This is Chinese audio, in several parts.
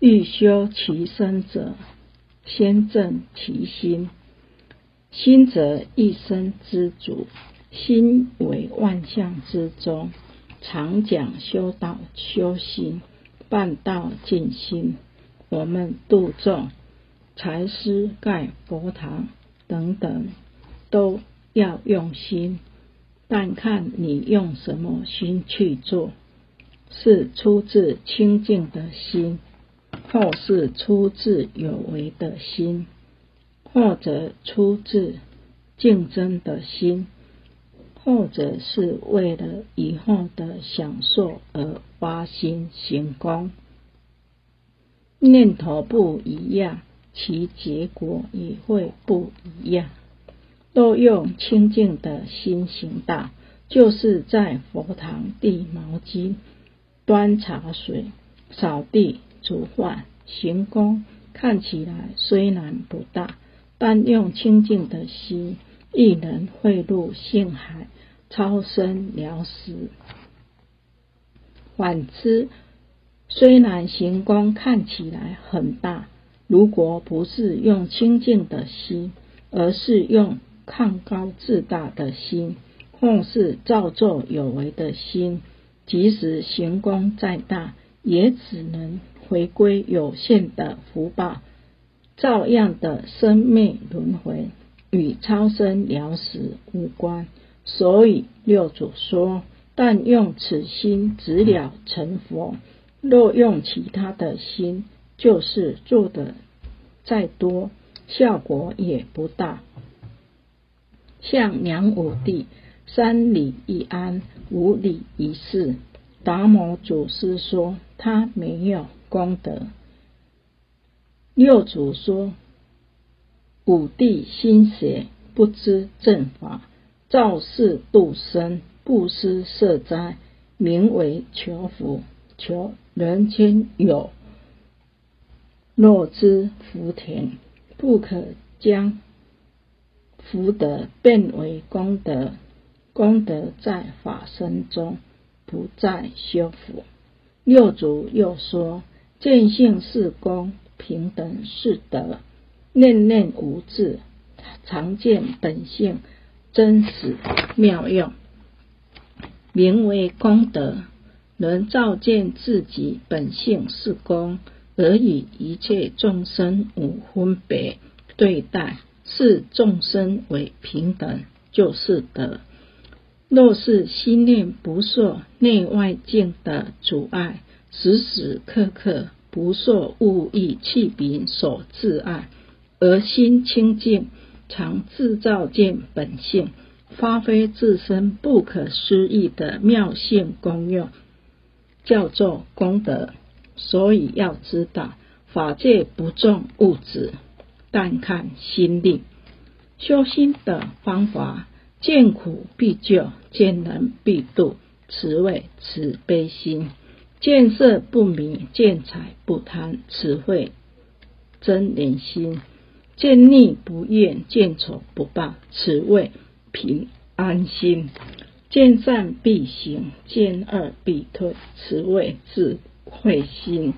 欲修其身者，先正其心。心则一生之主，心为万象之宗。常讲修道修心，办道静心。我们度众、财师盖佛堂等等，都要用心，但看你用什么心去做，是出自清净的心，或是出自有为的心，或者出自竞争的心。或者是为了以后的享受而发心行功，念头不一样，其结果也会不一样。都用清净的心行道，就是在佛堂递毛巾、端茶水、扫地、煮饭、行功，看起来虽然不大，但用清净的心。亦能汇入性海，超生了死。反之，虽然行功看起来很大，如果不是用清净的心，而是用抗高自大的心，或是造作有为的心，即使行功再大，也只能回归有限的福报，照样的生命轮回。与超生了死无关，所以六祖说：“但用此心直了成佛。若用其他的心，就是做的再多，效果也不大。”像梁武帝三礼一安，五礼一事。达摩祖师说他没有功德。六祖说。武帝心邪，不知正法，造世度生，不思社灾，名为求福。求人间有，若知福田，不可将福德变为功德。功德在法身中，不再修复。六祖又说：见性是功，平等是德。念念无字，常见本性真实妙用，名为功德。能照见自己本性是功，而以一切众生无分别对待，视众生为平等，就是德。若是心念不受内外境的阻碍，时时刻刻不受物意气柄所自碍。而心清净，常自照见本性，发挥自身不可思议的妙性功用，叫做功德。所以要知道，法界不重物质，但看心力。修心的方法，见苦必救，见难必度，此谓慈悲心；见色不迷，见财不贪，此谓真怜心。见逆不厌，见丑不报，此谓平安心；见善必行，见恶必退，此谓智慧心。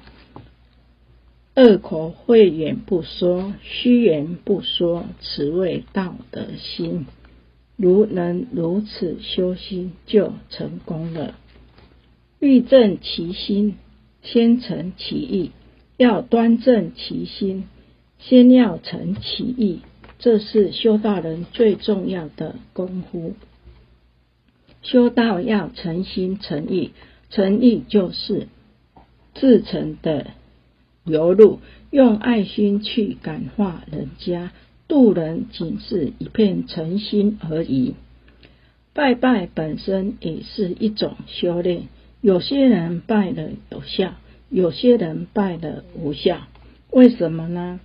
恶口慧言不说，虚言不说，此谓道德心。如能如此修心，就成功了。欲正其心，先成其意。要端正其心。先要成其意，这是修道人最重要的功夫。修道要诚心诚意，诚意就是至诚的流露，用爱心去感化人家，渡人仅是一片诚心而已。拜拜本身也是一种修炼，有些人拜了有效，有些人拜了无效，为什么呢？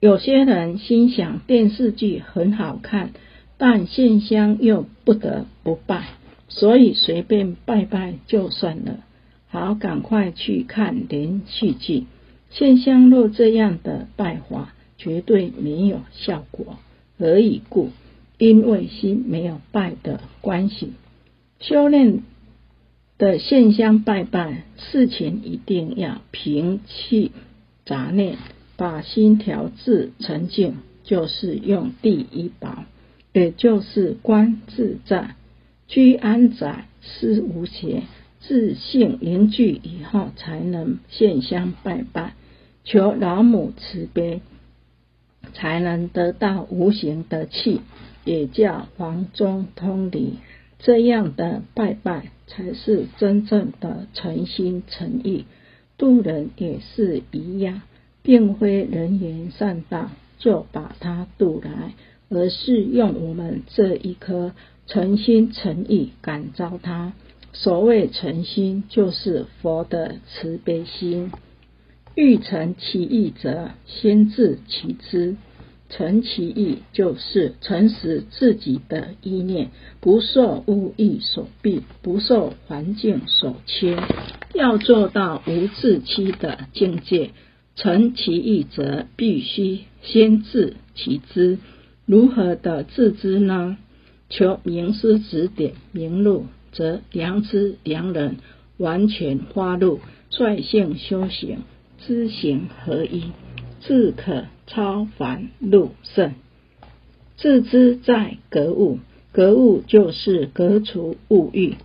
有些人心想电视剧很好看，但线香又不得不拜，所以随便拜拜就算了。好，赶快去看连续剧。线香若这样的拜法，绝对没有效果。何以故？因为心没有拜的关系。修炼的线香拜拜，事情一定要平气杂念，把心调至沉静，就是用第一宝，也就是观自在，居安在思无邪，自性凝聚以后，才能献香拜拜，求老母慈悲，才能得到无形的气，也叫黄中通理。这样的拜拜，才是真正的诚心诚意。渡人也是一样，并非人言善道就把他渡来，而是用我们这一颗诚心诚意感召他。所谓诚心，就是佛的慈悲心。欲成其意者，先治其知。诚其意，就是诚实自己的意念，不受物意所蔽，不受环境所牵。要做到无自欺的境界，诚其意则必须先自其知。如何的自知呢？求名师指点明路，则良知良人完全发露，率性修行，知行合一。自可超凡入圣，自知在格物，格物就是格除物欲。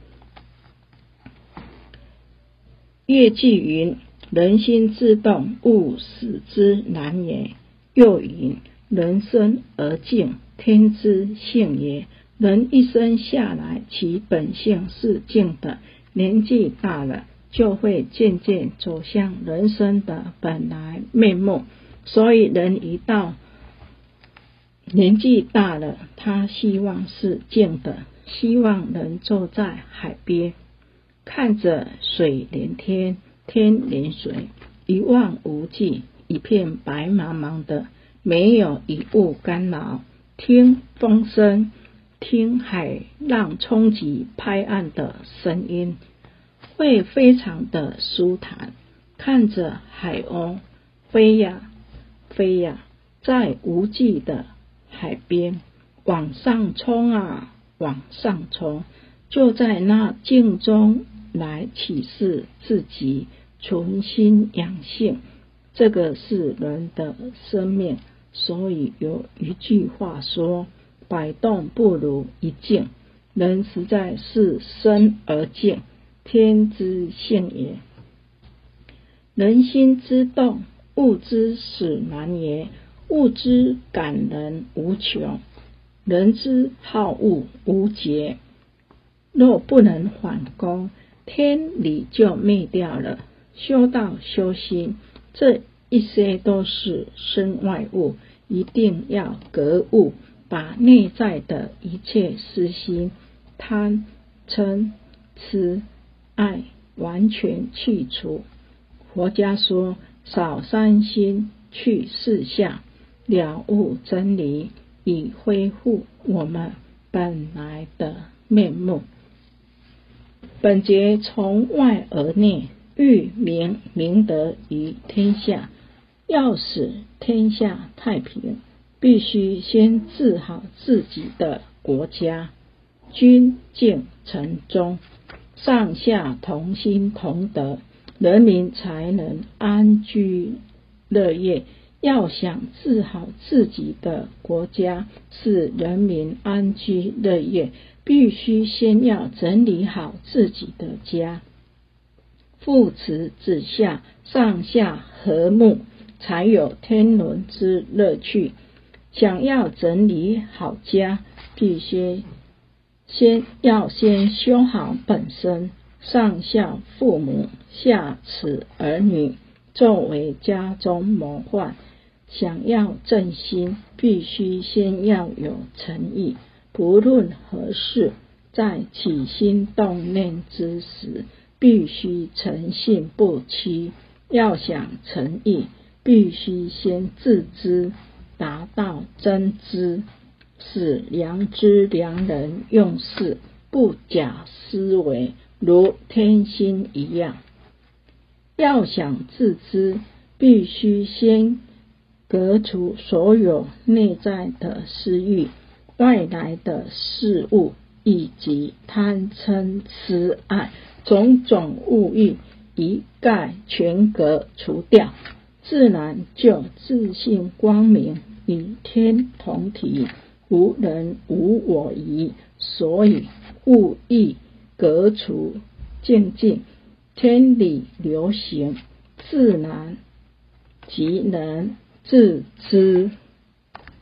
业记云：“人心自动，物死之难也。”又云：“人生而静，天之性也。”人一生下来，其本性是静的，年纪大了，就会渐渐走向人生的本来面目。所以，人一到年纪大了，他希望是静的，希望能坐在海边，看着水连天，天连水，一望无际，一片白茫茫的，没有一物干扰，听风声，听海浪冲击拍岸的声音，会非常的舒坦。看着海鸥飞呀。飞呀，在无际的海边往上冲啊，往上冲，就在那静中来启示自己，存心养性。这个是人的生命，所以有一句话说：“百动不如一静。”人实在是生而静，天之性也。人心之动。物之使难也，物之感人无穷，人之好恶无节。若不能反攻，天理就灭掉了。修道修心，这一些都是身外物，一定要格物，把内在的一切私心、贪、嗔、痴、爱完全去除。佛家说。少三心，去四相，了悟真理，以恢复我们本来的面目。本节从外而内，欲明明德于天下。要使天下太平，必须先治好自己的国家。君敬臣忠，上下同心同德。人民才能安居乐业。要想治好自己的国家，使人民安居乐业，必须先要整理好自己的家，父慈子孝，上下和睦，才有天伦之乐趣。想要整理好家，必须先要先修好本身。上孝父母，下慈儿女，作为家中模范。想要正心，必须先要有诚意。不论何事，在起心动念之时，必须诚信不欺。要想诚意，必须先自知，达到真知，使良知良人用事，不假思维。如天心一样，要想自知，必须先革除所有内在的私欲、外来的事物以及贪嗔痴爱种种物欲，一概全革除掉，自然就自信光明，与天同体，无人无我矣。所以故意隔除渐进，天理流行，自然即能自知。